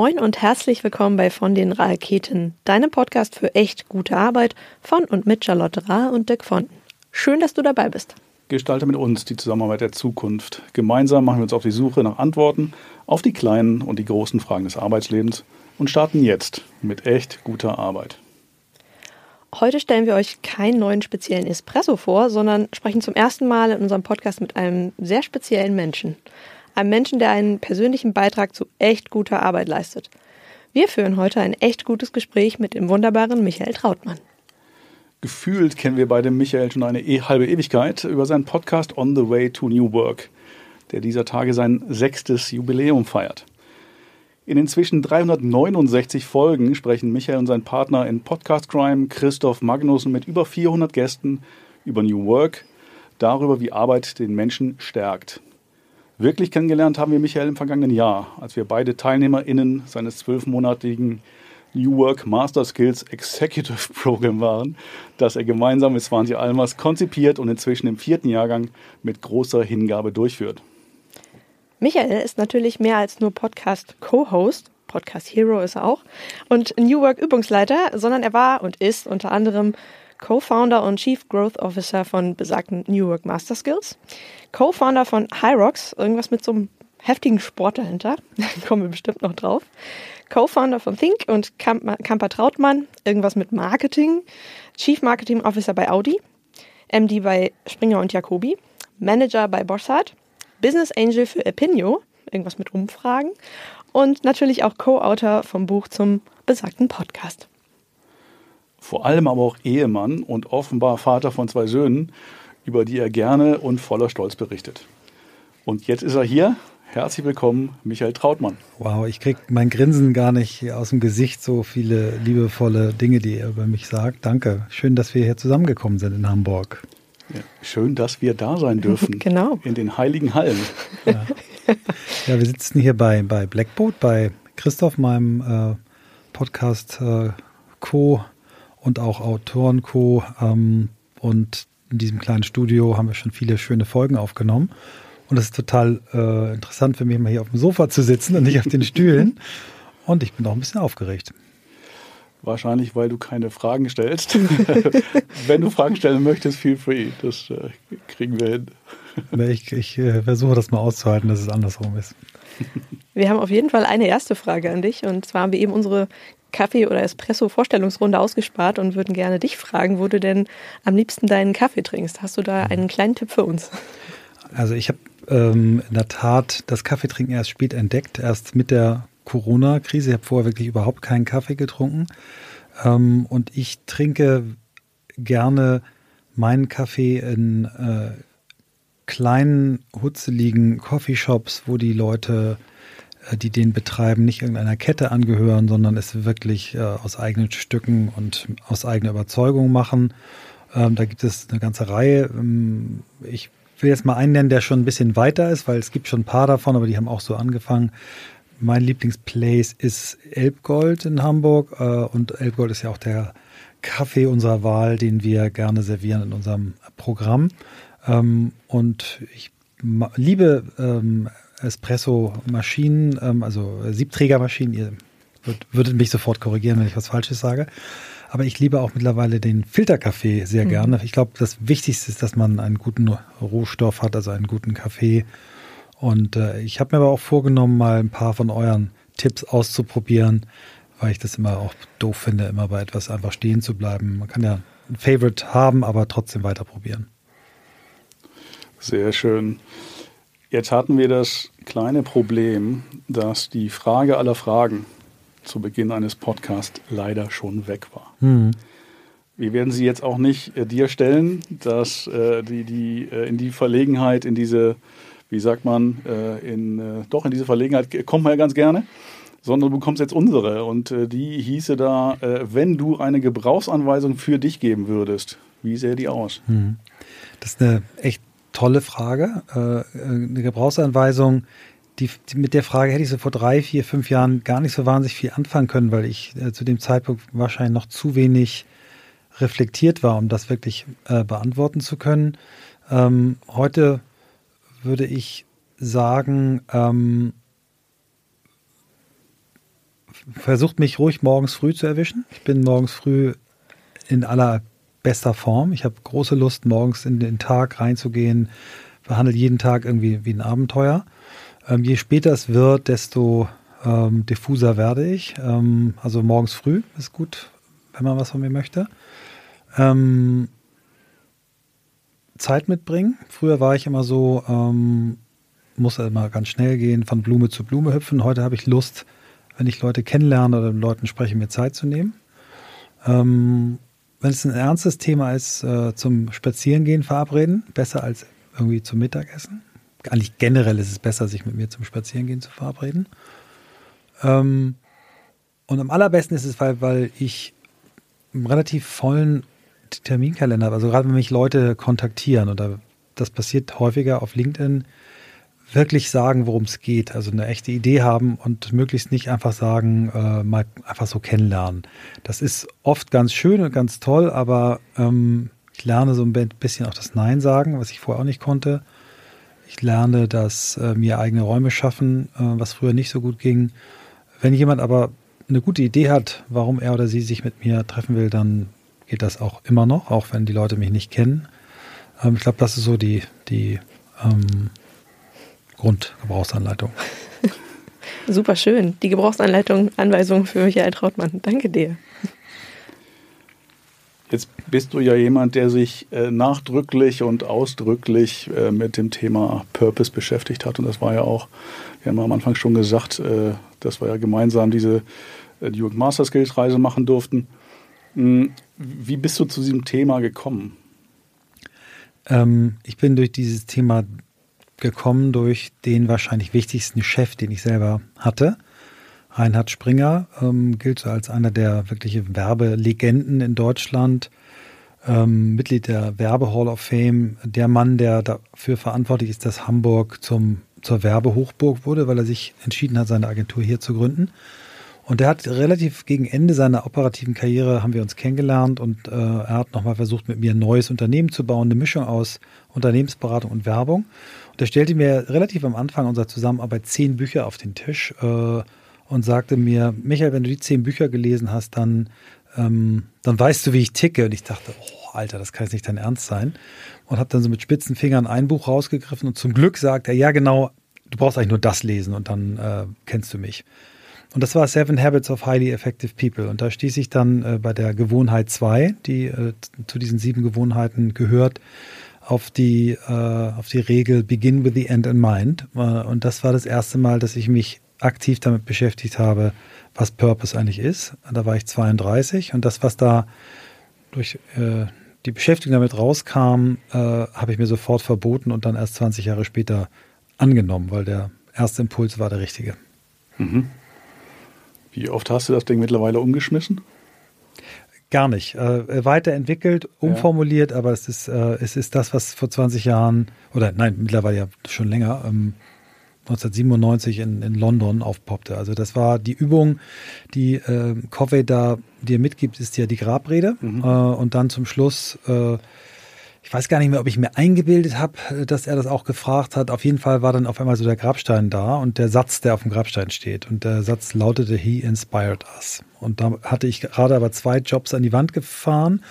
Moin und herzlich willkommen bei Von den Raketen, deinem Podcast für echt gute Arbeit von und mit Charlotte Rahe und Dirk Fonten. Schön, dass du dabei bist. Gestalte mit uns die Zusammenarbeit der Zukunft. Gemeinsam machen wir uns auf die Suche nach Antworten auf die kleinen und die großen Fragen des Arbeitslebens und starten jetzt mit echt guter Arbeit. Heute stellen wir euch keinen neuen speziellen Espresso vor, sondern sprechen zum ersten Mal in unserem Podcast mit einem sehr speziellen Menschen. Einem Menschen, der einen persönlichen Beitrag zu echt guter Arbeit leistet. Wir führen heute ein echt gutes Gespräch mit dem wunderbaren Michael Trautmann. Gefühlt kennen wir beide Michael schon eine e halbe Ewigkeit über seinen Podcast On the Way to New Work, der dieser Tage sein sechstes Jubiläum feiert. In inzwischen 369 Folgen sprechen Michael und sein Partner in Podcast Crime Christoph Magnussen mit über 400 Gästen über New Work, darüber, wie Arbeit den Menschen stärkt. Wirklich kennengelernt haben wir Michael im vergangenen Jahr, als wir beide TeilnehmerInnen seines zwölfmonatigen New Work Master Skills Executive Program waren, das er gemeinsam mit Swanti Almers konzipiert und inzwischen im vierten Jahrgang mit großer Hingabe durchführt. Michael ist natürlich mehr als nur Podcast-Co-Host, Podcast Hero ist er auch, und New Work Übungsleiter, sondern er war und ist unter anderem Co-Founder und Chief Growth Officer von besagten New Work Master Skills, Co-Founder von Hyrox, irgendwas mit so einem heftigen Sport dahinter, da kommen wir bestimmt noch drauf, Co-Founder von Think und Kamper Trautmann, irgendwas mit Marketing, Chief Marketing Officer bei Audi, MD bei Springer und Jacobi, Manager bei Bossart, Business Angel für Epinio, irgendwas mit Umfragen. Und natürlich auch Co-Autor vom Buch zum besagten Podcast vor allem aber auch Ehemann und offenbar Vater von zwei Söhnen, über die er gerne und voller Stolz berichtet. Und jetzt ist er hier. Herzlich willkommen, Michael Trautmann. Wow, ich kriege mein Grinsen gar nicht aus dem Gesicht, so viele liebevolle Dinge, die er über mich sagt. Danke. Schön, dass wir hier zusammengekommen sind in Hamburg. Ja, schön, dass wir da sein dürfen. genau. In den heiligen Hallen. Ja, ja wir sitzen hier bei, bei Blackboat, bei Christoph, meinem äh, Podcast äh, Co und auch Autoren Co. Ähm, und in diesem kleinen Studio haben wir schon viele schöne Folgen aufgenommen. Und es ist total äh, interessant für mich, mal hier auf dem Sofa zu sitzen und nicht auf den Stühlen. Und ich bin auch ein bisschen aufgeregt. Wahrscheinlich, weil du keine Fragen stellst. Wenn du Fragen stellen möchtest, feel free. Das äh, kriegen wir hin. ich, ich äh, versuche das mal auszuhalten, dass es andersrum ist. Wir haben auf jeden Fall eine erste Frage an dich. Und zwar haben wir eben unsere Kaffee- oder Espresso-Vorstellungsrunde ausgespart und würden gerne dich fragen, wo du denn am liebsten deinen Kaffee trinkst. Hast du da mhm. einen kleinen Tipp für uns? Also ich habe ähm, in der Tat das Kaffeetrinken erst spät entdeckt, erst mit der Corona-Krise. Ich habe vorher wirklich überhaupt keinen Kaffee getrunken. Ähm, und ich trinke gerne meinen Kaffee in äh, kleinen, hutzeligen Coffeeshops, wo die Leute die den betreiben, nicht irgendeiner Kette angehören, sondern es wirklich äh, aus eigenen Stücken und aus eigener Überzeugung machen. Ähm, da gibt es eine ganze Reihe. Ähm, ich will jetzt mal einen nennen, der schon ein bisschen weiter ist, weil es gibt schon ein paar davon, aber die haben auch so angefangen. Mein Lieblingsplace ist Elbgold in Hamburg äh, und Elbgold ist ja auch der Kaffee unserer Wahl, den wir gerne servieren in unserem Programm. Ähm, und ich liebe ähm, Espresso-Maschinen, ähm, also Siebträgermaschinen. Ihr würd, würdet mich sofort korrigieren, wenn ich was Falsches sage. Aber ich liebe auch mittlerweile den Filterkaffee sehr mhm. gerne. Ich glaube, das Wichtigste ist, dass man einen guten Rohstoff hat, also einen guten Kaffee. Und äh, ich habe mir aber auch vorgenommen, mal ein paar von euren Tipps auszuprobieren, weil ich das immer auch doof finde, immer bei etwas einfach stehen zu bleiben. Man kann ja ein Favorite haben, aber trotzdem weiter probieren. Sehr schön. Jetzt hatten wir das kleine Problem, dass die Frage aller Fragen zu Beginn eines Podcasts leider schon weg war. Mhm. Wir werden sie jetzt auch nicht äh, dir stellen, dass äh, die, die äh, in die Verlegenheit, in diese, wie sagt man, äh, in, äh, doch in diese Verlegenheit kommt man ja ganz gerne, sondern du bekommst jetzt unsere und äh, die hieße da, wenn du eine Gebrauchsanweisung für dich geben würdest, wie sähe die aus? Mhm. Das ist eine echt tolle Frage. Äh, eine Gebrauchsanweisung, die, die, mit der Frage hätte ich so vor drei, vier, fünf Jahren gar nicht so wahnsinnig viel anfangen können, weil ich äh, zu dem Zeitpunkt wahrscheinlich noch zu wenig reflektiert war, um das wirklich äh, beantworten zu können. Ähm, heute würde ich sagen, ähm, versucht mich ruhig morgens früh zu erwischen. Ich bin morgens früh in aller bester Form. Ich habe große Lust, morgens in den Tag reinzugehen, behandle jeden Tag irgendwie wie ein Abenteuer. Ähm, je später es wird, desto ähm, diffuser werde ich. Ähm, also morgens früh ist gut, wenn man was von mir möchte. Ähm, Zeit mitbringen. Früher war ich immer so, ähm, muss immer ganz schnell gehen, von Blume zu Blume hüpfen. Heute habe ich Lust, wenn ich Leute kennenlerne oder mit Leuten spreche, mir Zeit zu nehmen. Wenn es ein ernstes Thema ist, äh, zum Spazierengehen verabreden, besser als irgendwie zum Mittagessen. Eigentlich generell ist es besser, sich mit mir zum Spazierengehen zu verabreden. Ähm, und am allerbesten ist es, weil, weil ich einen relativ vollen Terminkalender habe. Also gerade wenn mich Leute kontaktieren oder das passiert häufiger auf LinkedIn, wirklich sagen, worum es geht. Also eine echte Idee haben und möglichst nicht einfach sagen, äh, mal einfach so kennenlernen. Das ist oft ganz schön und ganz toll, aber ähm, ich lerne so ein bisschen auch das Nein sagen, was ich vorher auch nicht konnte. Ich lerne das äh, mir eigene Räume schaffen, äh, was früher nicht so gut ging. Wenn jemand aber eine gute Idee hat, warum er oder sie sich mit mir treffen will, dann geht das auch immer noch, auch wenn die Leute mich nicht kennen. Ähm, ich glaube, das ist so die, die ähm, Grundgebrauchsanleitung. Super schön. Die Gebrauchsanleitung, Anweisung für Michael Trautmann. Danke dir. Jetzt bist du ja jemand, der sich äh, nachdrücklich und ausdrücklich äh, mit dem Thema Purpose beschäftigt hat. Und das war ja auch, wir haben am Anfang schon gesagt, äh, dass wir ja gemeinsam diese äh, Duke Master Skills Reise machen durften. Hm, wie bist du zu diesem Thema gekommen? Ähm, ich bin durch dieses Thema gekommen durch den wahrscheinlich wichtigsten Chef, den ich selber hatte. Reinhard Springer ähm, gilt so als einer der wirklichen Werbelegenden in Deutschland, ähm, Mitglied der Werbe Hall of Fame, der Mann, der dafür verantwortlich ist, dass Hamburg zum, zur Werbehochburg wurde, weil er sich entschieden hat, seine Agentur hier zu gründen. Und er hat relativ gegen Ende seiner operativen Karriere haben wir uns kennengelernt und äh, er hat nochmal versucht, mit mir ein neues Unternehmen zu bauen, eine Mischung aus Unternehmensberatung und Werbung. Er stellte mir relativ am Anfang unserer Zusammenarbeit zehn Bücher auf den Tisch äh, und sagte mir, Michael, wenn du die zehn Bücher gelesen hast, dann, ähm, dann weißt du, wie ich ticke. Und ich dachte, oh, Alter, das kann jetzt nicht dein Ernst sein. Und habe dann so mit spitzen Fingern ein Buch rausgegriffen und zum Glück sagt er, ja genau, du brauchst eigentlich nur das lesen und dann äh, kennst du mich. Und das war Seven Habits of Highly Effective People. Und da stieß ich dann äh, bei der Gewohnheit 2, die äh, zu diesen sieben Gewohnheiten gehört, auf die, äh, auf die Regel Begin with the End in Mind. Äh, und das war das erste Mal, dass ich mich aktiv damit beschäftigt habe, was Purpose eigentlich ist. Da war ich 32 und das, was da durch äh, die Beschäftigung damit rauskam, äh, habe ich mir sofort verboten und dann erst 20 Jahre später angenommen, weil der erste Impuls war der richtige. Mhm. Wie oft hast du das Ding mittlerweile umgeschmissen? Gar nicht. Äh, weiterentwickelt, umformuliert, ja. aber es ist, äh, es ist das, was vor 20 Jahren, oder nein, mittlerweile ja schon länger, ähm, 1997 in, in London aufpoppte. Also das war die Übung, die äh, Covey da dir mitgibt, ist ja die Grabrede. Mhm. Äh, und dann zum Schluss äh, ich weiß gar nicht mehr, ob ich mir eingebildet habe, dass er das auch gefragt hat. Auf jeden Fall war dann auf einmal so der Grabstein da und der Satz, der auf dem Grabstein steht. Und der Satz lautete, He inspired us. Und da hatte ich gerade aber zwei Jobs an die Wand gefahren,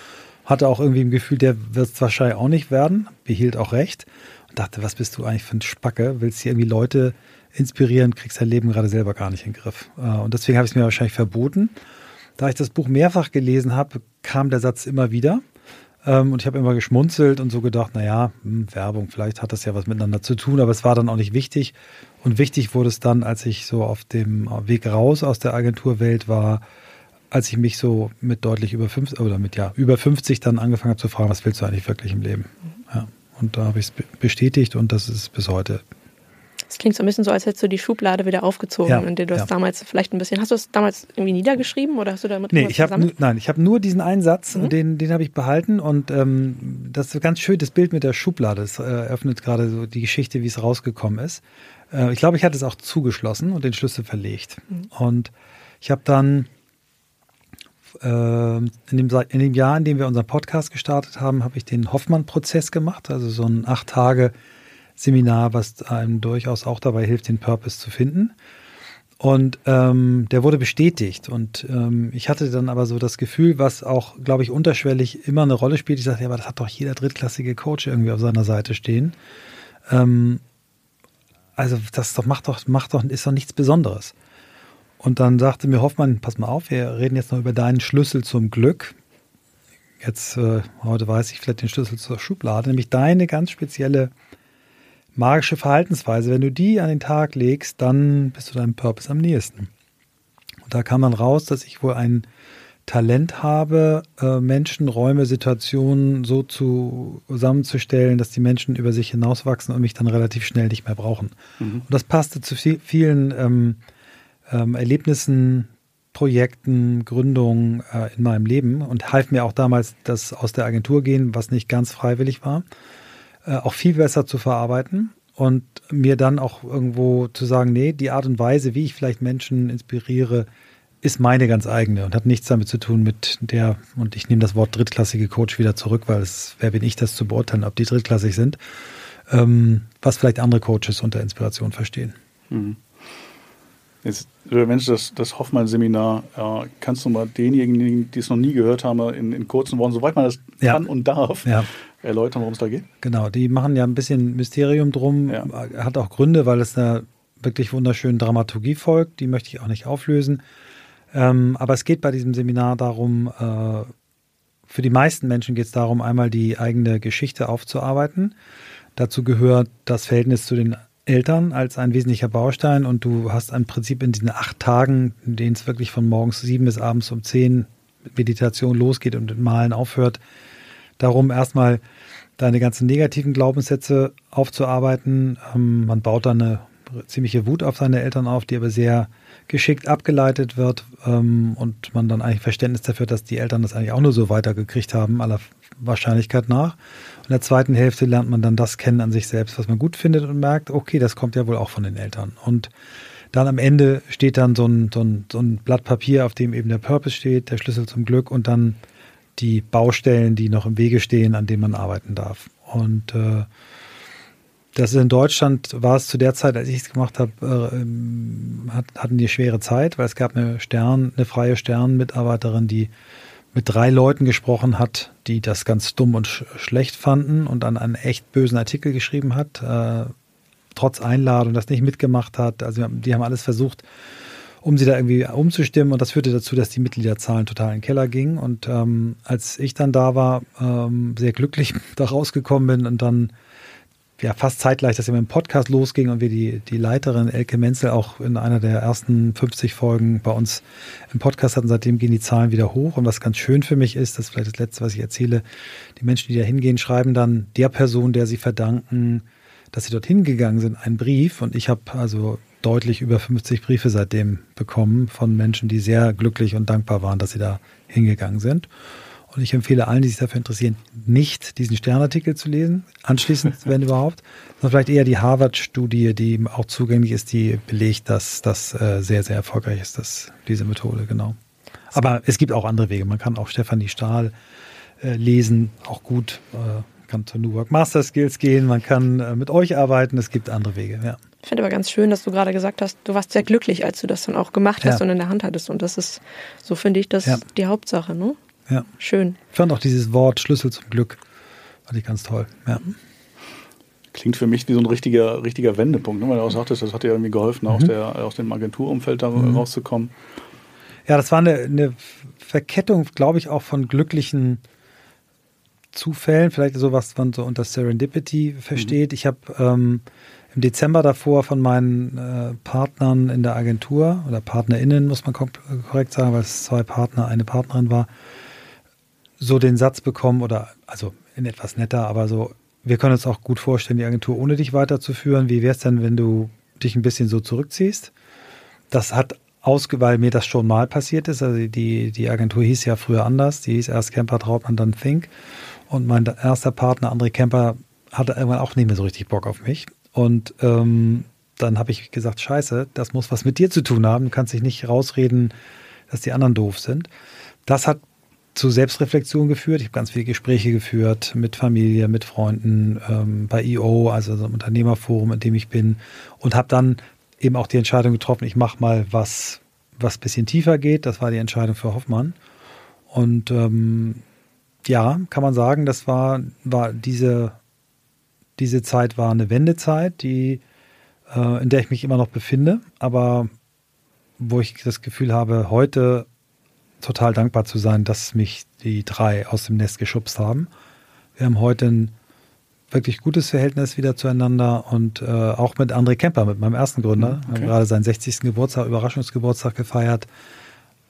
hatte auch irgendwie im Gefühl, der wird es wahrscheinlich auch nicht werden, behielt auch recht und dachte, was bist du eigentlich für ein Spacke? Willst du irgendwie Leute inspirieren, kriegst dein Leben gerade selber gar nicht in den Griff. Äh, und deswegen habe ich es mir wahrscheinlich verboten. Da ich das Buch mehrfach gelesen habe, kam der Satz immer wieder. Ähm, und ich habe immer geschmunzelt und so gedacht, naja, hm, Werbung, vielleicht hat das ja was miteinander zu tun, aber es war dann auch nicht wichtig. Und wichtig wurde es dann, als ich so auf dem Weg raus aus der Agenturwelt war, als ich mich so mit deutlich über 50 oder mit ja über 50 dann angefangen habe zu fragen, was willst du eigentlich wirklich im Leben? Ja. Und da habe ich es bestätigt und das ist bis heute es klingt so ein bisschen so, als hättest du die Schublade wieder aufgezogen, ja, in der du ja. das damals vielleicht ein bisschen. Hast du es damals irgendwie niedergeschrieben oder hast du damit nee, ich hab, Nein, ich habe nur diesen einen Satz, mhm. den, den habe ich behalten und ähm, das ist ganz schön, das Bild mit der Schublade. Das äh, eröffnet gerade so die Geschichte, wie es rausgekommen ist. Äh, ich glaube, ich hatte es auch zugeschlossen und den Schlüssel verlegt. Mhm. Und ich habe dann äh, in dem, in dem Jahr, in dem wir unseren Podcast gestartet haben, habe ich den Hoffmann-Prozess gemacht, also so ein acht Tage Seminar, was einem durchaus auch dabei hilft, den Purpose zu finden. Und ähm, der wurde bestätigt. Und ähm, ich hatte dann aber so das Gefühl, was auch, glaube ich, unterschwellig immer eine Rolle spielt. Ich sagte, ja, aber das hat doch jeder drittklassige Coach irgendwie auf seiner Seite stehen. Ähm, also das doch, macht doch, macht doch, ist doch nichts Besonderes. Und dann sagte mir Hoffmann, pass mal auf, wir reden jetzt noch über deinen Schlüssel zum Glück. Jetzt, äh, heute weiß ich vielleicht den Schlüssel zur Schublade, nämlich deine ganz spezielle magische Verhaltensweise. Wenn du die an den Tag legst, dann bist du deinem Purpose am nächsten. Und da kam dann raus, dass ich wohl ein Talent habe, äh, Menschen, Räume, Situationen so zusammenzustellen, dass die Menschen über sich hinauswachsen und mich dann relativ schnell nicht mehr brauchen. Mhm. Und das passte zu vielen ähm, ähm, Erlebnissen, Projekten, Gründungen äh, in meinem Leben und half mir auch damals, das aus der Agentur gehen, was nicht ganz freiwillig war, äh, auch viel besser zu verarbeiten und mir dann auch irgendwo zu sagen, nee, die Art und Weise, wie ich vielleicht Menschen inspiriere, ist meine ganz eigene und hat nichts damit zu tun mit der, und ich nehme das Wort drittklassige Coach wieder zurück, weil es, wer bin ich, das zu beurteilen, ob die drittklassig sind, ähm, was vielleicht andere Coaches unter Inspiration verstehen. Mhm. Jetzt, Mensch, das, das Hoffmann-Seminar, äh, kannst du mal denjenigen, die es noch nie gehört haben, in, in kurzen Worten, soweit man das ja. kann und darf, ja. erläutern, worum es da geht? Genau, die machen ja ein bisschen Mysterium drum, ja. hat auch Gründe, weil es einer wirklich wunderschönen Dramaturgie folgt, die möchte ich auch nicht auflösen. Ähm, aber es geht bei diesem Seminar darum, äh, für die meisten Menschen geht es darum, einmal die eigene Geschichte aufzuarbeiten. Dazu gehört das Verhältnis zu den Eltern als ein wesentlicher Baustein und du hast im Prinzip in diesen acht Tagen, in denen es wirklich von morgens sieben bis abends um zehn Meditation losgeht und mit Malen aufhört, darum erstmal deine ganzen negativen Glaubenssätze aufzuarbeiten. Ähm, man baut dann eine ziemliche Wut auf seine Eltern auf, die aber sehr geschickt abgeleitet wird ähm, und man dann eigentlich Verständnis dafür, dass die Eltern das eigentlich auch nur so weitergekriegt haben, aller Wahrscheinlichkeit nach. In der zweiten Hälfte lernt man dann das kennen an sich selbst, was man gut findet und merkt, okay, das kommt ja wohl auch von den Eltern. Und dann am Ende steht dann so ein, so ein, so ein Blatt Papier, auf dem eben der Purpose steht, der Schlüssel zum Glück und dann die Baustellen, die noch im Wege stehen, an denen man arbeiten darf. Und äh, das in Deutschland war es zu der Zeit, als ich es gemacht habe, äh, hat, hatten die schwere Zeit, weil es gab eine Stern, eine freie Sternmitarbeiterin, die mit drei Leuten gesprochen hat, die das ganz dumm und sch schlecht fanden und dann einen echt bösen Artikel geschrieben hat, äh, trotz Einladung, das nicht mitgemacht hat. Also die haben alles versucht, um sie da irgendwie umzustimmen und das führte dazu, dass die Mitgliederzahlen total in den Keller gingen. Und ähm, als ich dann da war, ähm, sehr glücklich da rausgekommen bin und dann ja fast zeitgleich, dass wir mit dem Podcast losging und wir die, die Leiterin Elke Menzel auch in einer der ersten 50 Folgen bei uns im Podcast hatten. Seitdem gehen die Zahlen wieder hoch. Und was ganz schön für mich ist, das ist vielleicht das Letzte, was ich erzähle, die Menschen, die da hingehen, schreiben dann der Person, der sie verdanken, dass sie dorthin gegangen sind, einen Brief. Und ich habe also deutlich über 50 Briefe seitdem bekommen von Menschen, die sehr glücklich und dankbar waren, dass sie da hingegangen sind. Und ich empfehle allen, die sich dafür interessieren, nicht diesen Sternartikel zu lesen, anschließend, wenn überhaupt, sondern vielleicht eher die Harvard-Studie, die auch zugänglich ist, die belegt, dass das äh, sehr, sehr erfolgreich ist, dass diese Methode, genau. Aber es gibt auch andere Wege. Man kann auch Stefanie Stahl äh, lesen, auch gut. Äh, kann zur New Work Master Skills gehen, man kann äh, mit euch arbeiten, es gibt andere Wege, ja. Ich finde aber ganz schön, dass du gerade gesagt hast, du warst sehr glücklich, als du das dann auch gemacht hast ja. und in der Hand hattest. Und das ist, so finde ich, das ja. die Hauptsache, ne? Ja. Schön. Ich fand auch dieses Wort Schlüssel zum Glück, fand ich ganz toll. Ja. Klingt für mich wie so ein richtiger, richtiger Wendepunkt, ne? weil du auch sagtest, das hat dir irgendwie geholfen, mhm. aus, der, aus dem Agenturumfeld da mhm. rauszukommen. Ja, das war eine, eine Verkettung, glaube ich, auch von glücklichen Zufällen, vielleicht sowas, was man so unter Serendipity versteht. Mhm. Ich habe ähm, im Dezember davor von meinen äh, Partnern in der Agentur oder PartnerInnen, muss man korrekt sagen, weil es zwei Partner, eine Partnerin war, so den Satz bekommen oder also in etwas netter, aber so, wir können uns auch gut vorstellen, die Agentur ohne dich weiterzuführen. Wie wäre es denn, wenn du dich ein bisschen so zurückziehst? Das hat ausge, weil mir das schon mal passiert ist. Also die, die Agentur hieß ja früher anders. Die hieß erst Camper Trautmann, dann Think. Und mein erster Partner, André Kemper, hatte irgendwann auch nicht mehr so richtig Bock auf mich. Und ähm, dann habe ich gesagt, scheiße, das muss was mit dir zu tun haben. Du kannst dich nicht rausreden, dass die anderen doof sind. Das hat zu Selbstreflexion geführt. Ich habe ganz viele Gespräche geführt mit Familie, mit Freunden, ähm, bei EO, also so einem Unternehmerforum, in dem ich bin, und habe dann eben auch die Entscheidung getroffen, ich mache mal was, was bisschen tiefer geht. Das war die Entscheidung für Hoffmann. Und ähm, ja, kann man sagen, das war, war diese, diese Zeit war eine Wendezeit, die, äh, in der ich mich immer noch befinde, aber wo ich das Gefühl habe, heute total dankbar zu sein, dass mich die drei aus dem Nest geschubst haben. Wir haben heute ein wirklich gutes Verhältnis wieder zueinander und äh, auch mit André Kemper, mit meinem ersten Gründer. Okay. Wir haben gerade seinen 60. Geburtstag, Überraschungsgeburtstag gefeiert.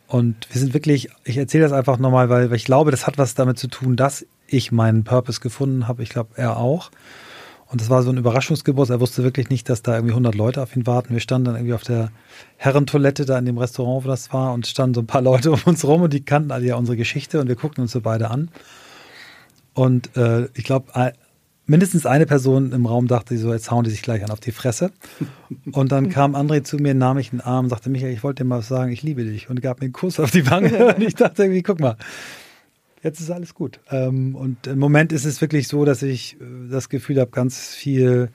Und wir sind wirklich, ich erzähle das einfach nochmal, weil, weil ich glaube, das hat was damit zu tun, dass ich meinen Purpose gefunden habe. Ich glaube, er auch. Und das war so ein Überraschungsgeburtstag. Er wusste wirklich nicht, dass da irgendwie 100 Leute auf ihn warten. Wir standen dann irgendwie auf der Herrentoilette da in dem Restaurant, wo das war, und standen so ein paar Leute um uns rum und die kannten alle ja unsere Geschichte und wir guckten uns so beide an. Und äh, ich glaube, mindestens eine Person im Raum dachte so, jetzt hauen die sich gleich an auf die Fresse. Und dann kam André zu mir, nahm mich in den Arm und sagte, Michael, ich wollte dir mal sagen, ich liebe dich. Und gab mir einen Kuss auf die Wange. Und ich dachte irgendwie, guck mal, jetzt ist alles gut. Ähm, und im Moment ist es wirklich so, dass ich äh, das Gefühl habe, ganz viel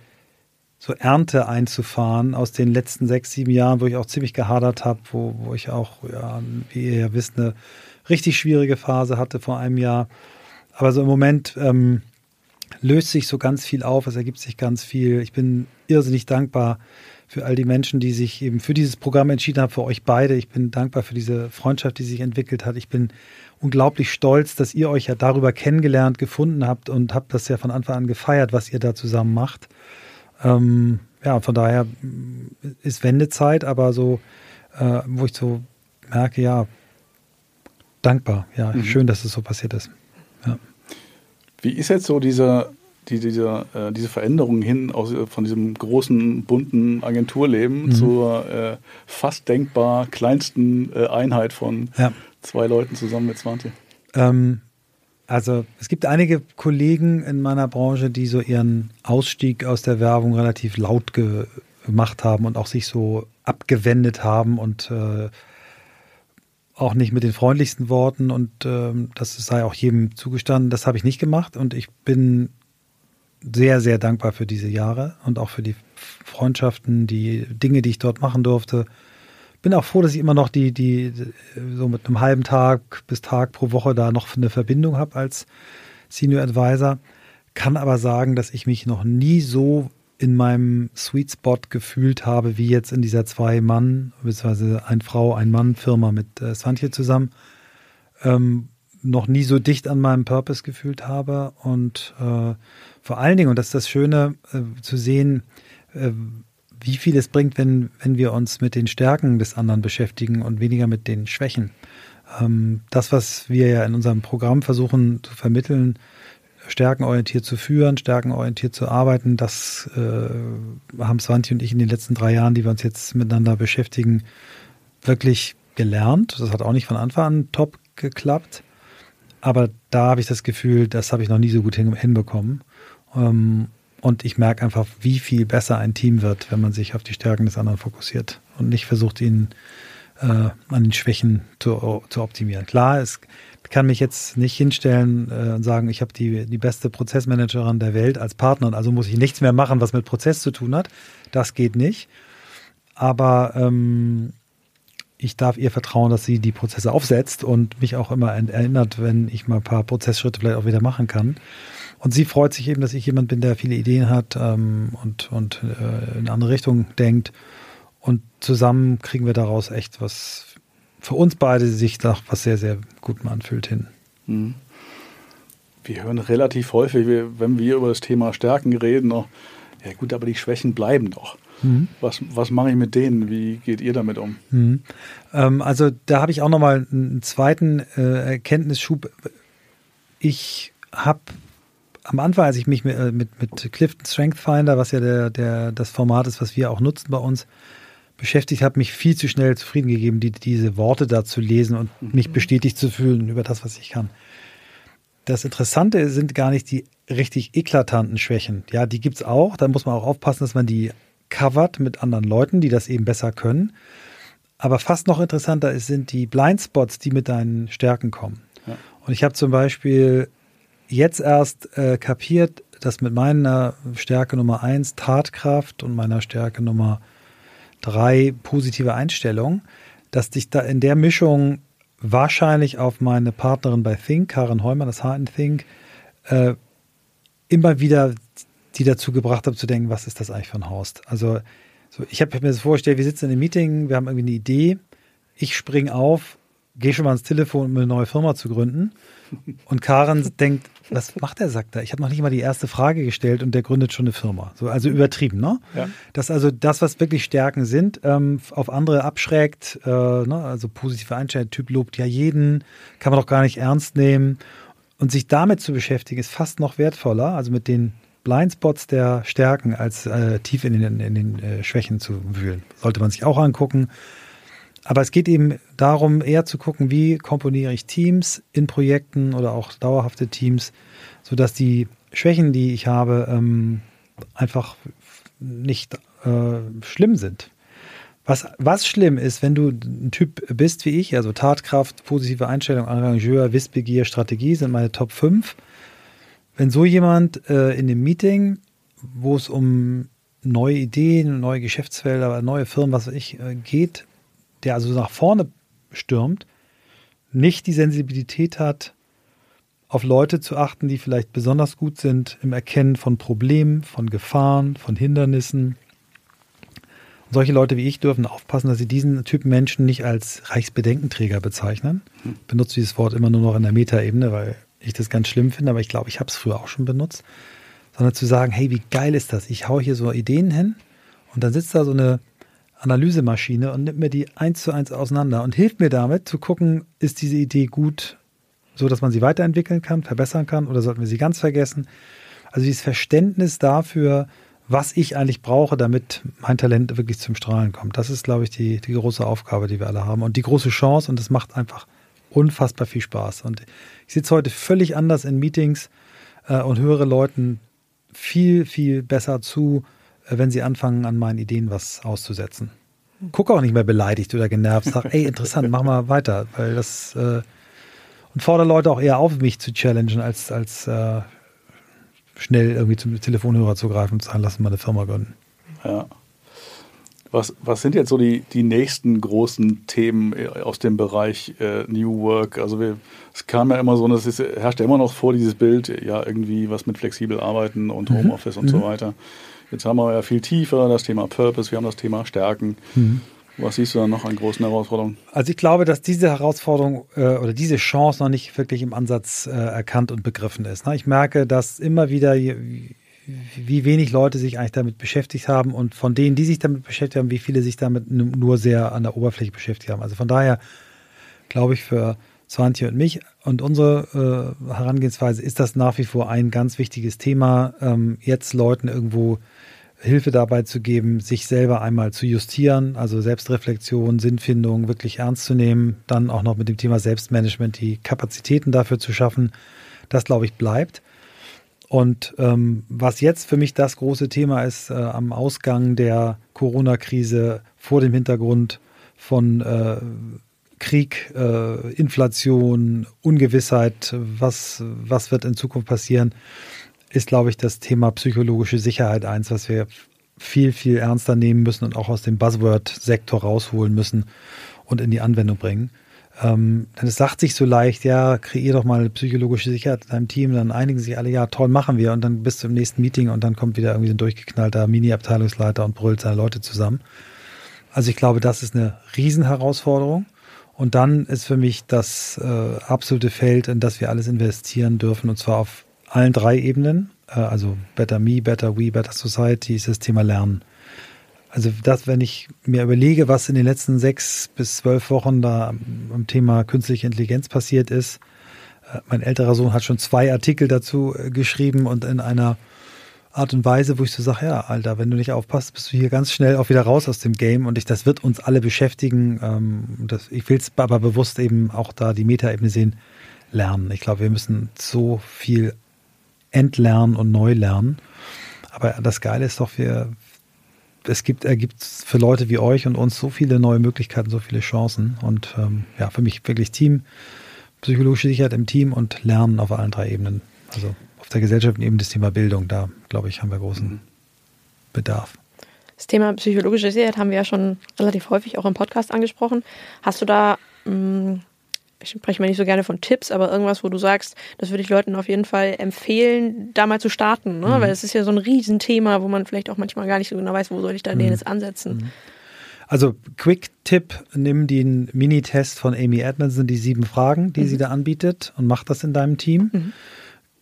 so Ernte einzufahren aus den letzten sechs, sieben Jahren, wo ich auch ziemlich gehadert habe, wo, wo ich auch, ja, wie ihr ja wisst, eine richtig schwierige Phase hatte vor einem Jahr. Aber so im Moment ähm, löst sich so ganz viel auf, es ergibt sich ganz viel. Ich bin irrsinnig dankbar für all die Menschen, die sich eben für dieses Programm entschieden haben, für euch beide. Ich bin dankbar für diese Freundschaft, die sich entwickelt hat. Ich bin unglaublich stolz, dass ihr euch ja darüber kennengelernt, gefunden habt und habt das ja von Anfang an gefeiert, was ihr da zusammen macht. Ähm, ja, von daher ist Wendezeit, aber so, äh, wo ich so merke, ja, dankbar. Ja, mhm. schön, dass es so passiert ist. Ja. Wie ist jetzt so dieser, die, diese, äh, diese Veränderung hin aus, von diesem großen, bunten Agenturleben mhm. zur äh, fast denkbar kleinsten äh, Einheit von ja. zwei Leuten zusammen mit 20? Ähm, also es gibt einige Kollegen in meiner Branche, die so ihren Ausstieg aus der Werbung relativ laut ge gemacht haben und auch sich so abgewendet haben und äh, auch nicht mit den freundlichsten Worten und ähm, das sei auch jedem zugestanden. Das habe ich nicht gemacht und ich bin sehr, sehr dankbar für diese Jahre und auch für die Freundschaften, die Dinge, die ich dort machen durfte. Bin auch froh, dass ich immer noch die, die so mit einem halben Tag bis Tag pro Woche da noch eine Verbindung habe als Senior Advisor. Kann aber sagen, dass ich mich noch nie so in meinem Sweet Spot gefühlt habe, wie jetzt in dieser Zwei-Mann, beziehungsweise ein Frau, ein Mann-Firma mit äh, Svantje zusammen, ähm, noch nie so dicht an meinem Purpose gefühlt habe. Und äh, vor allen Dingen, und das ist das Schöne, äh, zu sehen, äh, wie viel es bringt, wenn, wenn wir uns mit den Stärken des anderen beschäftigen und weniger mit den Schwächen. Ähm, das, was wir ja in unserem Programm versuchen zu vermitteln, stärkenorientiert zu führen, stärkenorientiert zu arbeiten. Das äh, haben Svanti und ich in den letzten drei Jahren, die wir uns jetzt miteinander beschäftigen, wirklich gelernt. Das hat auch nicht von Anfang an top geklappt. Aber da habe ich das Gefühl, das habe ich noch nie so gut hin, hinbekommen. Ähm, und ich merke einfach, wie viel besser ein Team wird, wenn man sich auf die Stärken des anderen fokussiert und nicht versucht, ihn äh, an den Schwächen zu, zu optimieren. Klar, es kann mich jetzt nicht hinstellen äh, und sagen, ich habe die, die beste Prozessmanagerin der Welt als Partner und also muss ich nichts mehr machen, was mit Prozess zu tun hat. Das geht nicht. Aber ähm, ich darf ihr vertrauen, dass sie die Prozesse aufsetzt und mich auch immer erinnert, wenn ich mal ein paar Prozessschritte vielleicht auch wieder machen kann. Und sie freut sich eben, dass ich jemand bin, der viele Ideen hat ähm, und, und äh, in eine andere Richtung denkt. Und zusammen kriegen wir daraus echt was für uns beide sich nach was sehr, sehr Gutem anfühlt hin. Mhm. Wir hören relativ häufig, wenn wir über das Thema Stärken reden, noch, ja gut, aber die Schwächen bleiben doch. Mhm. Was, was mache ich mit denen? Wie geht ihr damit um? Mhm. Ähm, also da habe ich auch nochmal einen zweiten äh, Erkenntnisschub. Ich habe am Anfang, als ich mich mit, äh, mit, mit Clifton Strength Finder, was ja der, der, das Format ist, was wir auch nutzen bei uns, beschäftigt habe, mich viel zu schnell zufrieden gegeben, die, diese Worte da zu lesen und mhm. mich bestätigt zu fühlen über das, was ich kann. Das Interessante sind gar nicht die richtig eklatanten Schwächen. Ja, die gibt es auch. Da muss man auch aufpassen, dass man die covert mit anderen Leuten, die das eben besser können. Aber fast noch interessanter ist, sind die Blindspots, die mit deinen Stärken kommen. Ja. Und ich habe zum Beispiel jetzt erst äh, kapiert, dass mit meiner Stärke Nummer eins Tatkraft und meiner Stärke Nummer drei positive Einstellungen, dass dich da in der Mischung wahrscheinlich auf meine Partnerin bei Think, Karen Heumann, das in Think, äh, immer wieder die dazu gebracht habe zu denken, was ist das eigentlich für ein Host? Also so, ich habe mir das vorgestellt, wir sitzen in einem Meeting, wir haben irgendwie eine Idee, ich springe auf, gehe schon mal ans Telefon, um eine neue Firma zu gründen. Und Karen denkt, was macht der Sack da? Ich habe noch nicht mal die erste Frage gestellt und der gründet schon eine Firma. So, also übertrieben, ne? Ja. Das also das, was wirklich Stärken sind, ähm, auf andere abschreckt, äh, ne? also positive Einstellung, Typ lobt ja jeden, kann man doch gar nicht ernst nehmen. Und sich damit zu beschäftigen, ist fast noch wertvoller, also mit den Blindspots der Stärken, als äh, tief in den, in den äh, Schwächen zu wühlen. Sollte man sich auch angucken. Aber es geht eben darum, eher zu gucken, wie komponiere ich Teams in Projekten oder auch dauerhafte Teams, sodass die Schwächen, die ich habe, ähm, einfach nicht äh, schlimm sind. Was, was schlimm ist, wenn du ein Typ bist wie ich, also Tatkraft, positive Einstellung, Arrangeur, Wissbegier, Strategie sind meine Top 5. Wenn so jemand äh, in dem Meeting, wo es um neue Ideen, neue Geschäftsfelder, neue Firmen, was weiß ich, äh, geht, der also nach vorne stürmt, nicht die Sensibilität hat, auf Leute zu achten, die vielleicht besonders gut sind im Erkennen von Problemen, von Gefahren, von Hindernissen. Und solche Leute wie ich dürfen aufpassen, dass sie diesen Typen Menschen nicht als Reichsbedenkenträger bezeichnen. Ich hm. benutze dieses Wort immer nur noch in der Metaebene, weil ich das ganz schlimm finde, aber ich glaube, ich habe es früher auch schon benutzt. Sondern zu sagen, hey, wie geil ist das? Ich haue hier so Ideen hin und dann sitzt da so eine Analysemaschine und nimmt mir die eins zu eins auseinander und hilft mir damit zu gucken, ist diese Idee gut, so dass man sie weiterentwickeln kann, verbessern kann oder sollten wir sie ganz vergessen. Also dieses Verständnis dafür, was ich eigentlich brauche, damit mein Talent wirklich zum Strahlen kommt. Das ist, glaube ich, die, die große Aufgabe, die wir alle haben und die große Chance und es macht einfach unfassbar viel Spaß. Und ich sitze heute völlig anders in Meetings äh, und höre Leuten viel, viel besser zu, äh, wenn sie anfangen, an meinen Ideen was auszusetzen. Gucke auch nicht mehr beleidigt oder genervt, sag, ey, interessant, mach mal weiter, weil das äh, und fordere Leute auch eher auf, mich zu challengen, als, als äh, schnell irgendwie zum Telefonhörer zu greifen und zu sagen, lass mal eine Firma gründen. Ja. Was, was sind jetzt so die, die nächsten großen Themen äh, aus dem Bereich äh, New Work? Also wir, es kam ja immer so, es ist, herrscht ja immer noch vor dieses Bild, ja irgendwie was mit flexibel arbeiten und mhm. Homeoffice mhm. und so mhm. weiter. Jetzt haben wir ja viel tiefer das Thema Purpose, wir haben das Thema Stärken. Mhm. Was siehst du da noch an großen Herausforderungen? Also ich glaube, dass diese Herausforderung äh, oder diese Chance noch nicht wirklich im Ansatz äh, erkannt und begriffen ist. Ne? Ich merke, dass immer wieder wie wenig Leute sich eigentlich damit beschäftigt haben und von denen, die sich damit beschäftigt haben, wie viele sich damit nur sehr an der Oberfläche beschäftigt haben. Also von daher glaube ich für Swantje und mich und unsere äh, Herangehensweise ist das nach wie vor ein ganz wichtiges Thema, ähm, jetzt Leuten irgendwo Hilfe dabei zu geben, sich selber einmal zu justieren, also Selbstreflexion, Sinnfindung wirklich ernst zu nehmen, dann auch noch mit dem Thema Selbstmanagement die Kapazitäten dafür zu schaffen. Das, glaube ich, bleibt. Und ähm, was jetzt für mich das große Thema ist, äh, am Ausgang der Corona-Krise vor dem Hintergrund von äh, Krieg, äh, Inflation, Ungewissheit, was, was wird in Zukunft passieren, ist, glaube ich, das Thema psychologische Sicherheit eins, was wir viel, viel ernster nehmen müssen und auch aus dem Buzzword-Sektor rausholen müssen und in die Anwendung bringen. Ähm, denn es sagt sich so leicht, ja, kreier doch mal eine psychologische Sicherheit in deinem Team, dann einigen sich alle, ja, toll, machen wir und dann bis zum nächsten Meeting und dann kommt wieder irgendwie so ein durchgeknallter Mini-Abteilungsleiter und brüllt seine Leute zusammen. Also ich glaube, das ist eine Riesenherausforderung. Und dann ist für mich das äh, absolute Feld, in das wir alles investieren dürfen, und zwar auf allen drei Ebenen, äh, also Better Me, Better We, Better Society, ist das Thema Lernen. Also das, wenn ich mir überlege, was in den letzten sechs bis zwölf Wochen da am Thema künstliche Intelligenz passiert ist, äh, mein älterer Sohn hat schon zwei Artikel dazu äh, geschrieben und in einer Art und Weise, wo ich so sage, ja, Alter, wenn du nicht aufpasst, bist du hier ganz schnell auch wieder raus aus dem Game und ich, das wird uns alle beschäftigen. Ähm, das, ich will es aber bewusst eben auch da die Metaebene sehen, lernen. Ich glaube, wir müssen so viel entlernen und neu lernen. Aber das Geile ist doch, wir, es gibt, ergibt für Leute wie euch und uns so viele neue Möglichkeiten, so viele Chancen. Und ähm, ja, für mich wirklich Team, psychologische Sicherheit im Team und Lernen auf allen drei Ebenen. Also auf der Gesellschaft eben das Thema Bildung, da glaube ich, haben wir großen mhm. Bedarf. Das Thema psychologische Sicherheit haben wir ja schon relativ häufig auch im Podcast angesprochen. Hast du da, mh, ich spreche mal nicht so gerne von Tipps, aber irgendwas, wo du sagst, das würde ich Leuten auf jeden Fall empfehlen, da mal zu starten, ne? Mhm. weil es ist ja so ein Riesenthema, wo man vielleicht auch manchmal gar nicht so genau weiß, wo soll ich da mhm. den jetzt ansetzen. Mhm. Also Quick-Tipp, nimm den Mini-Test von Amy Edmondson, die sieben Fragen, die mhm. sie da anbietet und mach das in deinem Team. Mhm.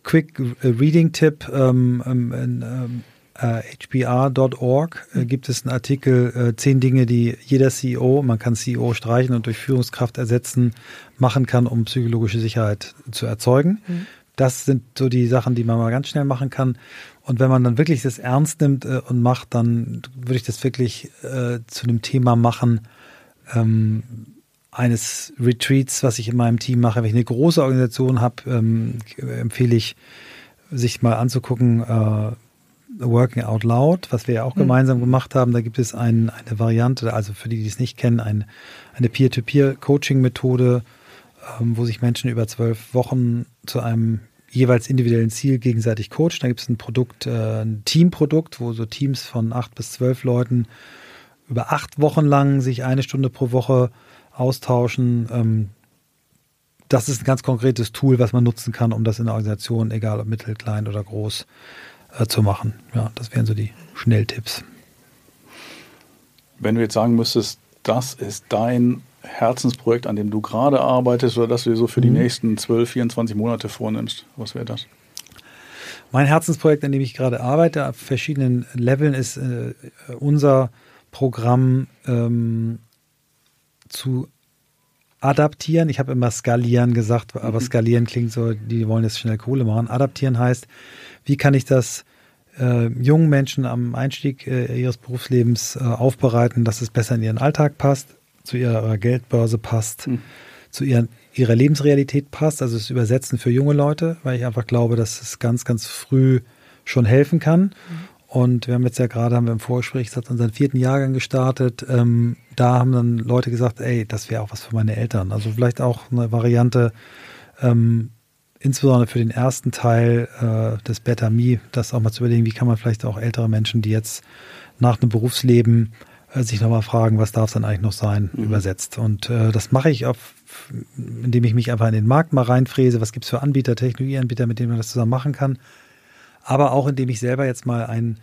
Quick äh, Reading-Tipp, ähm, ähm, ähm, äh, hbr.org äh, gibt es einen Artikel, äh, zehn Dinge, die jeder CEO, man kann CEO streichen und durch Führungskraft ersetzen, machen kann, um psychologische Sicherheit zu erzeugen. Mhm. Das sind so die Sachen, die man mal ganz schnell machen kann. Und wenn man dann wirklich das ernst nimmt äh, und macht, dann würde ich das wirklich äh, zu einem Thema machen, ähm, eines Retreats, was ich in meinem Team mache. Wenn ich eine große Organisation habe, ähm, empfehle ich, sich mal anzugucken, äh, Working Out Loud, was wir ja auch mhm. gemeinsam gemacht haben. Da gibt es ein, eine Variante, also für die, die es nicht kennen, ein, eine Peer-to-Peer-Coaching-Methode, ähm, wo sich Menschen über zwölf Wochen zu einem jeweils individuellen Ziel gegenseitig coachen. Da gibt es ein Produkt, äh, ein Teamprodukt, wo so Teams von acht bis zwölf Leuten über acht Wochen lang sich eine Stunde pro Woche austauschen. Ähm, das ist ein ganz konkretes Tool, was man nutzen kann, um das in der Organisation, egal ob mittel, klein oder groß, äh, zu machen. Ja, das wären so die Schnelltipps. Wenn du jetzt sagen müsstest, das ist dein Herzensprojekt, an dem du gerade arbeitest oder das du dir so für die mhm. nächsten 12, 24 Monate vornimmst, was wäre das? Mein Herzensprojekt, an dem ich gerade arbeite, auf verschiedenen Leveln, ist äh, unser Programm ähm, zu adaptieren. Ich habe immer skalieren gesagt, aber mhm. skalieren klingt so, die wollen jetzt schnell Kohle machen. Adaptieren heißt, wie kann ich das äh, jungen Menschen am Einstieg äh, ihres Berufslebens äh, aufbereiten, dass es besser in ihren Alltag passt, zu ihrer Geldbörse passt, mhm. zu ihren, ihrer Lebensrealität passt, also das Übersetzen für junge Leute, weil ich einfach glaube, dass es ganz, ganz früh schon helfen kann. Mhm. Und wir haben jetzt ja gerade, haben wir im Vorgespräch gesagt, unseren vierten Jahrgang gestartet. Ähm, da haben dann Leute gesagt, ey, das wäre auch was für meine Eltern. Also vielleicht auch eine Variante, ähm, insbesondere für den ersten Teil äh, des Better Me, das auch mal zu überlegen, wie kann man vielleicht auch ältere Menschen, die jetzt nach einem Berufsleben äh, sich nochmal fragen, was darf es dann eigentlich noch sein, mhm. übersetzt. Und äh, das mache ich auf, indem ich mich einfach in den Markt mal reinfräse, was gibt es für Anbieter, Technologieanbieter, mit denen man das zusammen machen kann aber auch indem ich selber jetzt mal ein,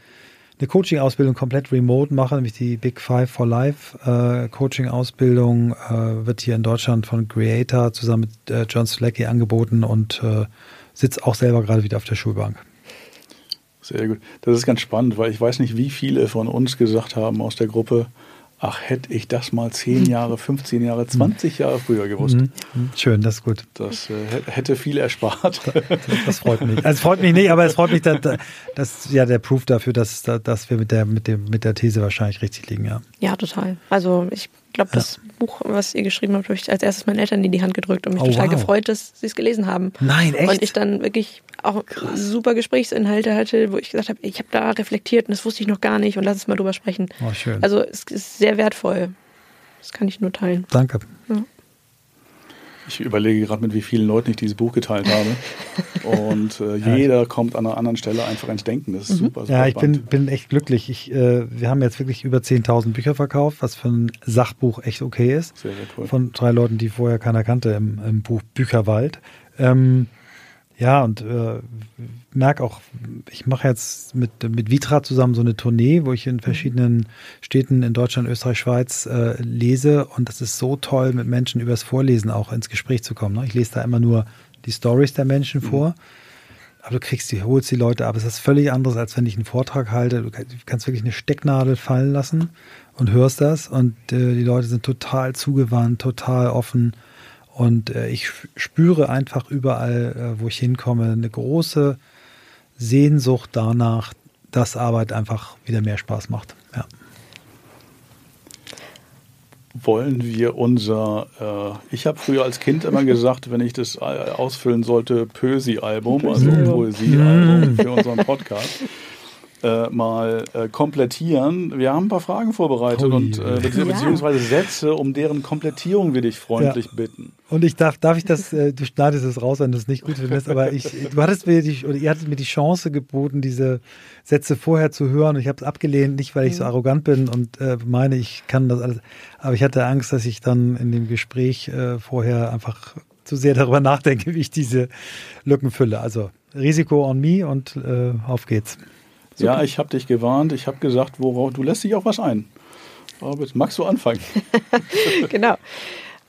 eine Coaching-Ausbildung komplett remote mache, nämlich die Big Five for Life äh, Coaching-Ausbildung, äh, wird hier in Deutschland von Creator zusammen mit äh, John Slacky angeboten und äh, sitze auch selber gerade wieder auf der Schulbank. Sehr gut. Das ist ganz spannend, weil ich weiß nicht, wie viele von uns gesagt haben aus der Gruppe, ach, hätte ich das mal 10 Jahre, 15 Jahre, 20 Jahre früher gewusst. Mhm. Schön, das ist gut. Das äh, hätte viel erspart. Das freut mich. Also es freut mich nicht, aber es freut mich, dass, dass ja der Proof dafür, dass, dass wir mit der, mit, dem, mit der These wahrscheinlich richtig liegen, ja. Ja, total. Also ich glaube, das ja. Buch, was ihr geschrieben habt, habe ich als erstes meinen Eltern in die Hand gedrückt und mich oh, total wow. gefreut, dass sie es gelesen haben. Nein, echt? Und ich dann wirklich auch Krass. super Gesprächsinhalte hatte, wo ich gesagt habe, ich habe da reflektiert und das wusste ich noch gar nicht und lass uns mal drüber sprechen. Oh, schön. Also es ist sehr wertvoll. Das kann ich nur teilen. Danke. Ja. Ich überlege gerade, mit wie vielen Leuten ich dieses Buch geteilt habe. Und äh, jeder kommt an einer anderen Stelle einfach ins Denken. Das ist mhm. super, super. Ja, ich bin, bin echt glücklich. Ich, äh, wir haben jetzt wirklich über 10.000 Bücher verkauft, was für ein Sachbuch echt okay ist. Sehr, sehr cool. Von drei Leuten, die vorher keiner kannte im, im Buch Bücherwald. Ähm, ja, und äh, merke auch, ich mache jetzt mit, mit Vitra zusammen so eine Tournee, wo ich in verschiedenen Städten in Deutschland, Österreich, Schweiz äh, lese. Und das ist so toll, mit Menschen übers Vorlesen auch ins Gespräch zu kommen. Ne? Ich lese da immer nur die Stories der Menschen mhm. vor. Aber du kriegst die, holst die Leute ab. Es ist völlig anderes, als wenn ich einen Vortrag halte. Du kannst wirklich eine Stecknadel fallen lassen und hörst das. Und äh, die Leute sind total zugewandt, total offen. Und äh, ich spüre einfach überall, äh, wo ich hinkomme, eine große Sehnsucht danach, dass Arbeit einfach wieder mehr Spaß macht. Ja. Wollen wir unser, äh, ich habe früher als Kind immer gesagt, wenn ich das äh, ausfüllen sollte, Pösi-Album, also Poesie-Album für unseren Podcast. Äh, mal äh, komplettieren. Wir haben ein paar Fragen vorbereitet Ui. und äh, bezieh- Ja. beziehungsweise Sätze, um deren Komplettierung wir dich freundlich Ja. bitten. Und ich darf, darf ich das, äh, du schneidest es raus, wenn du es nicht gut findest, aber ich, du hattest mir die, oder ihr hattet mir die Chance geboten, diese Sätze vorher zu hören und ich habe es abgelehnt, nicht weil ich so arrogant bin und äh, meine, ich kann das alles, aber ich hatte Angst, dass ich dann in dem Gespräch äh, vorher einfach zu sehr darüber nachdenke, wie ich diese Lücken fülle. Also Risiko on me und äh, auf geht's. Ja, ich habe dich gewarnt. Ich habe gesagt, worauf du lässt dich auch was ein. Aber jetzt magst du anfangen? genau.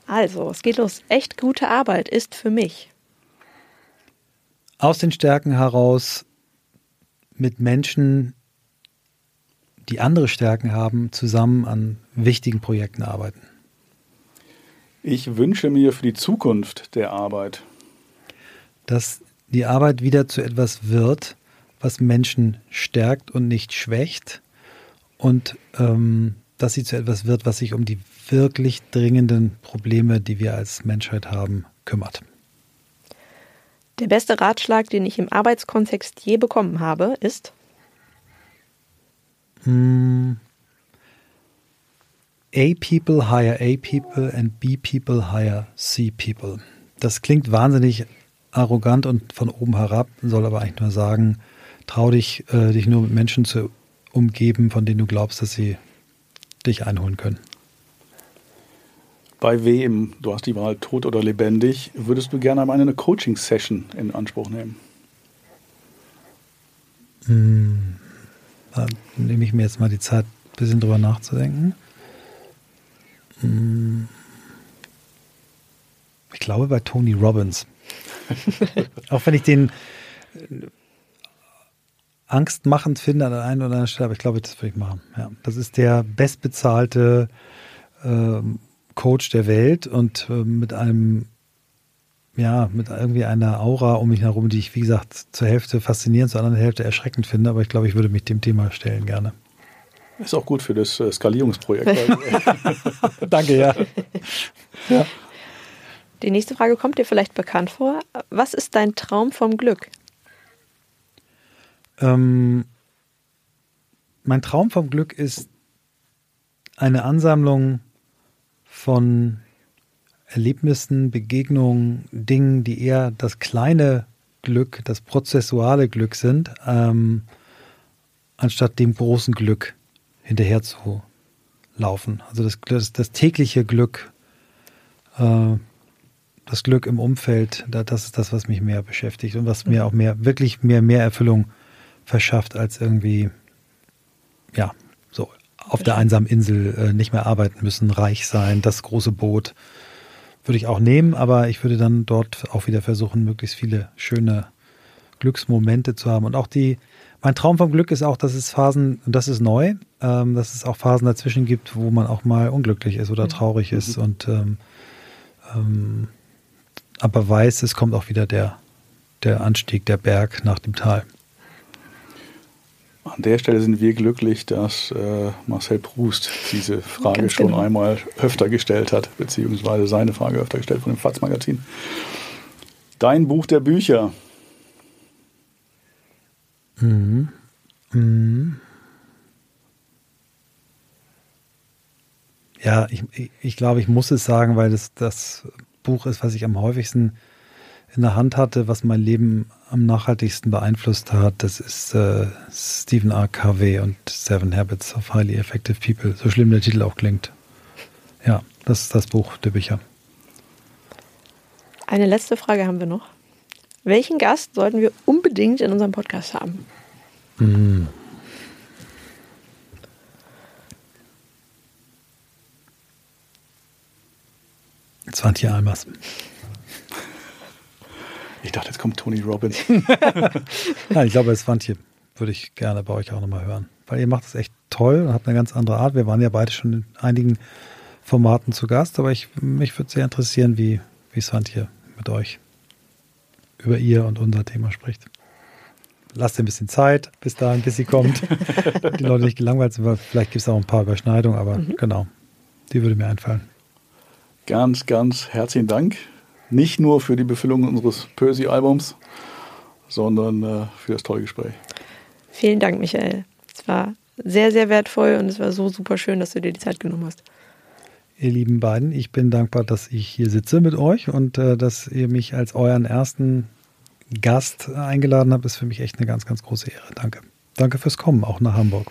Also, es geht los. Echt gute Arbeit ist für mich. aus den Stärken heraus mit Menschen, die andere Stärken haben, zusammen an wichtigen Projekten arbeiten. Ich wünsche mir für die Zukunft der Arbeit, Dass die Arbeit wieder zu etwas wird, was Menschen stärkt und nicht schwächt und ähm, dass sie zu etwas wird, was sich um die wirklich dringenden Probleme, die wir als Menschheit haben, kümmert. Der beste Ratschlag, den ich im Arbeitskontext je bekommen habe, ist, A people hire A people and B people hire C people. Das klingt wahnsinnig arrogant und von oben herab, soll aber eigentlich nur sagen, trau dich, äh, dich nur mit Menschen zu umgeben, von denen du glaubst, dass sie dich einholen können. bei wem, du hast die Wahl tot oder lebendig, würdest du gerne einmal eine Coaching-Session in Anspruch nehmen? Da nehme ich mir jetzt mal die Zeit, ein bisschen drüber nachzudenken. Hm. Ich glaube bei Tony Robbins. Auch wenn ich den angstmachend finde an der einen oder anderen Stelle, aber ich glaube, das würde ich machen. Ja, das ist der bestbezahlte ähm, Coach der Welt und ähm, mit einem ja, mit irgendwie einer Aura um mich herum, die ich, wie gesagt, zur Hälfte faszinierend, zur anderen Hälfte erschreckend finde, aber ich glaube, ich würde mich dem Thema stellen gerne. Ist auch gut für das äh, Skalierungsprojekt. Danke, ja. ja. die nächste Frage kommt dir vielleicht bekannt vor. Was ist dein Traum vom Glück? Ähm, mein Traum vom Glück ist eine Ansammlung von Erlebnissen, Begegnungen, Dingen, die eher das kleine Glück, das prozessuale Glück sind, ähm, anstatt dem großen Glück hinterher zu laufen. Also das, das, das tägliche Glück, äh, das Glück im Umfeld, da, das ist das, was mich mehr beschäftigt und was mir auch mehr, wirklich mehr, mehr Erfüllung verschafft, als irgendwie, ja, so auf der einsamen Insel äh, nicht mehr arbeiten müssen, reich sein, das große Boot. Würde ich auch nehmen, aber ich würde dann dort auch wieder versuchen, möglichst viele schöne Glücksmomente zu haben. Und auch die, mein Traum vom Glück ist auch, dass es Phasen, und das ist neu, ähm, dass es auch Phasen dazwischen gibt, wo man auch mal unglücklich ist oder traurig ist und ähm, ähm, aber weiß, es kommt auch wieder der, der Anstieg, der Berg nach dem Tal. An der Stelle sind wir glücklich, dass äh, Marcel Proust diese Frage Ganz schon genau. einmal öfter gestellt hat, beziehungsweise seine Frage öfter gestellt von dem FATS-Magazin. Dein Buch der Bücher. Ja, ich, ich, ich glaube, ich muss es sagen, weil das das Buch ist, was ich am häufigsten in der Hand hatte, was mein Leben am nachhaltigsten beeinflusst hat. Das ist äh, Stephen R. Covey und Seven Habits of Highly Effective People. So schlimm der Titel auch klingt. Ja, das ist das Buch der Bücher. Eine letzte Frage haben wir noch. Welchen Gast sollten wir unbedingt in unserem Podcast haben? Swantje Almers. Ich dachte, jetzt kommt Tony Robbins. Nein, ich glaube, Swantje würde ich gerne bei euch auch nochmal hören. Weil ihr macht es echt toll und habt eine ganz andere Art. Wir waren ja beide schon in einigen Formaten zu Gast, aber ich, mich würde sehr interessieren, wie, wie Swantje mit euch über ihr und unser Thema spricht. Lasst ihr ein bisschen Zeit, bis dahin, bis sie kommt. die Leute nicht gelangweilt sind, weil vielleicht gibt es auch ein paar Überschneidungen, aber genau, die würde mir einfallen. Ganz, ganz herzlichen Dank. Nicht nur für die Befüllung unseres Percy-Albums, sondern äh, für das tolle Gespräch. Vielen Dank, Michael. Es war sehr, sehr wertvoll und es war so super schön, dass du dir die Zeit genommen hast. Ihr lieben beiden, ich bin dankbar, dass ich hier sitze mit euch und äh, dass ihr mich als euren ersten Gast eingeladen habt, ist für mich echt eine ganz, ganz große Ehre. Danke. Danke fürs Kommen, auch nach Hamburg.